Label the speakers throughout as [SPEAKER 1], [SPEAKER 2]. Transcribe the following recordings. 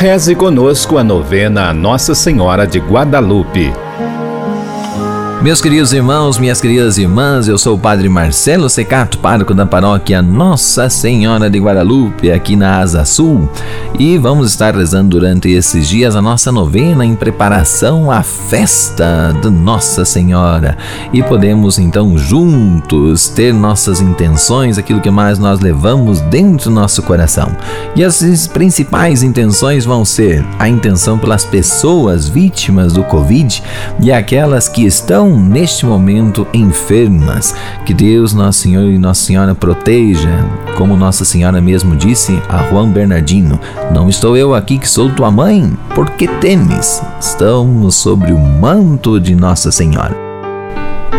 [SPEAKER 1] Reze conosco a novena Nossa Senhora de Guadalupe.
[SPEAKER 2] Meus queridos irmãos, minhas queridas irmãs, eu sou o Padre Marcelo Secato, pároco da paróquia Nossa Senhora de Guadalupe, aqui na Asa Sul, e vamos estar rezando durante esses dias a nossa novena em preparação à festa de Nossa Senhora. E podemos então juntos ter nossas intenções, aquilo que mais nós levamos dentro do nosso coração. E as principais intenções vão ser a intenção pelas pessoas vítimas do Covid e aquelas que estão estão neste momento enfermas. Que Deus, Nosso Senhor e Nossa Senhora proteja, como Nossa Senhora mesmo disse a Juan Bernardino: Não estou eu aqui que sou tua mãe, porque temes? Estamos sobre o manto de Nossa Senhora.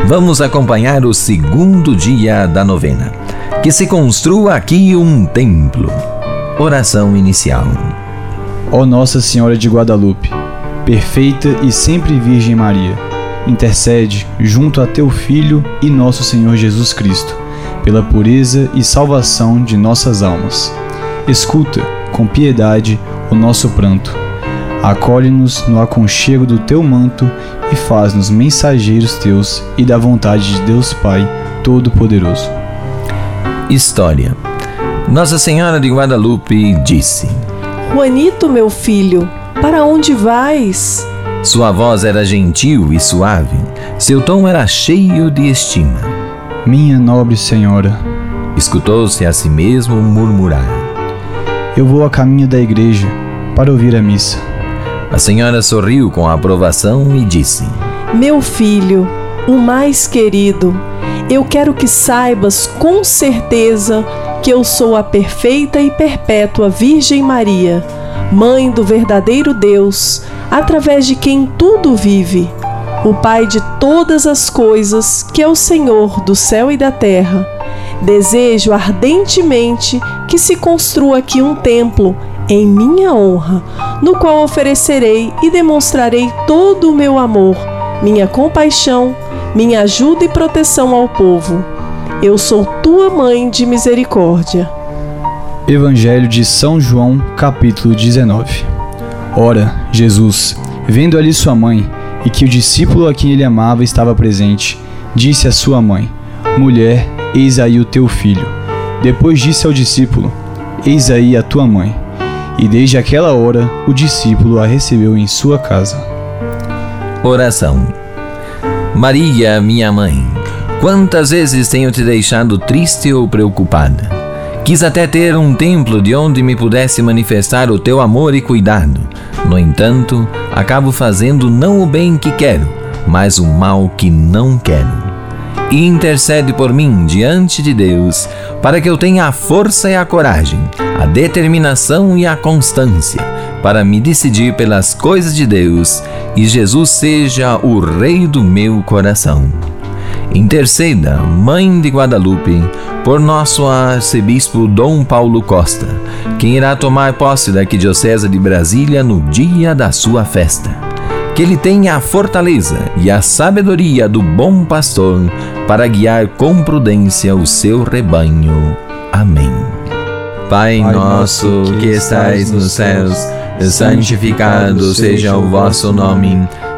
[SPEAKER 2] Vamos acompanhar o segundo dia da novena. Que se construa aqui um templo. Oração inicial.
[SPEAKER 3] Ó Nossa Senhora de Guadalupe, perfeita e sempre Virgem Maria intercede junto a teu Filho e nosso Senhor Jesus Cristo, pela pureza e salvação de nossas almas. Escuta, com piedade, o nosso pranto. Acolhe-nos no aconchego do teu manto e faz-nos mensageiros teus e da vontade de Deus Pai Todo-Poderoso.
[SPEAKER 2] História Nossa Senhora de Guadalupe disse:
[SPEAKER 4] Juanito, meu filho, para onde vais?
[SPEAKER 2] Sua voz era gentil e suave, seu tom era cheio de estima.
[SPEAKER 3] Minha nobre senhora,
[SPEAKER 2] escutou-se a si mesmo murmurar.
[SPEAKER 3] Eu vou a caminho da igreja para ouvir a missa.
[SPEAKER 2] A senhora sorriu com aprovação e disse:
[SPEAKER 4] Meu filho, o mais querido, eu quero que saibas com certeza que eu sou a perfeita e perpétua Virgem Maria, mãe do verdadeiro Deus através de quem tudo vive, o Pai de todas as coisas, que é o Senhor do céu e da terra. Desejo ardentemente que se construa aqui um templo em minha honra, no qual oferecerei e demonstrarei todo o meu amor, minha compaixão, minha ajuda e proteção ao povo. Eu sou tua mãe de misericórdia.
[SPEAKER 3] Evangelho de São João, capítulo 19. Ora, Jesus, vendo ali sua mãe, e que o discípulo a quem ele amava estava presente, disse à sua mãe: Mulher, eis aí o teu filho. Depois disse ao discípulo: Eis aí a tua mãe. E desde aquela hora o discípulo a recebeu em sua casa.
[SPEAKER 2] Oração. Maria, minha mãe, quantas vezes tenho te deixado triste ou preocupada? Quis até ter um templo de onde me pudesse manifestar o teu amor e cuidado. No entanto, acabo fazendo não o bem que quero, mas o mal que não quero. E intercede por mim diante de Deus, para que eu tenha a força e a coragem, a determinação e a constância, para me decidir pelas coisas de Deus e Jesus seja o Rei do meu coração. Interceda, Mãe de Guadalupe, por nosso arcebispo Dom Paulo Costa, quem irá tomar posse da Arquidiocese de Brasília no dia da sua festa. Que ele tenha a fortaleza e a sabedoria do bom pastor para guiar com prudência o seu rebanho. Amém. Pai nosso que estais nos céus, santificado seja o vosso nome.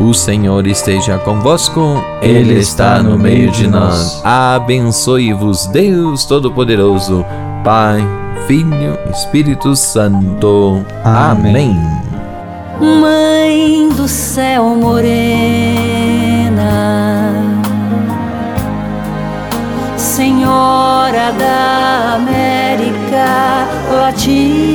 [SPEAKER 2] O Senhor esteja convosco, Ele está no meio de nós. Abençoe-vos, Deus Todo-Poderoso, Pai Filho, Espírito Santo. Amém.
[SPEAKER 5] Mãe do céu morena, Senhora da América Latina.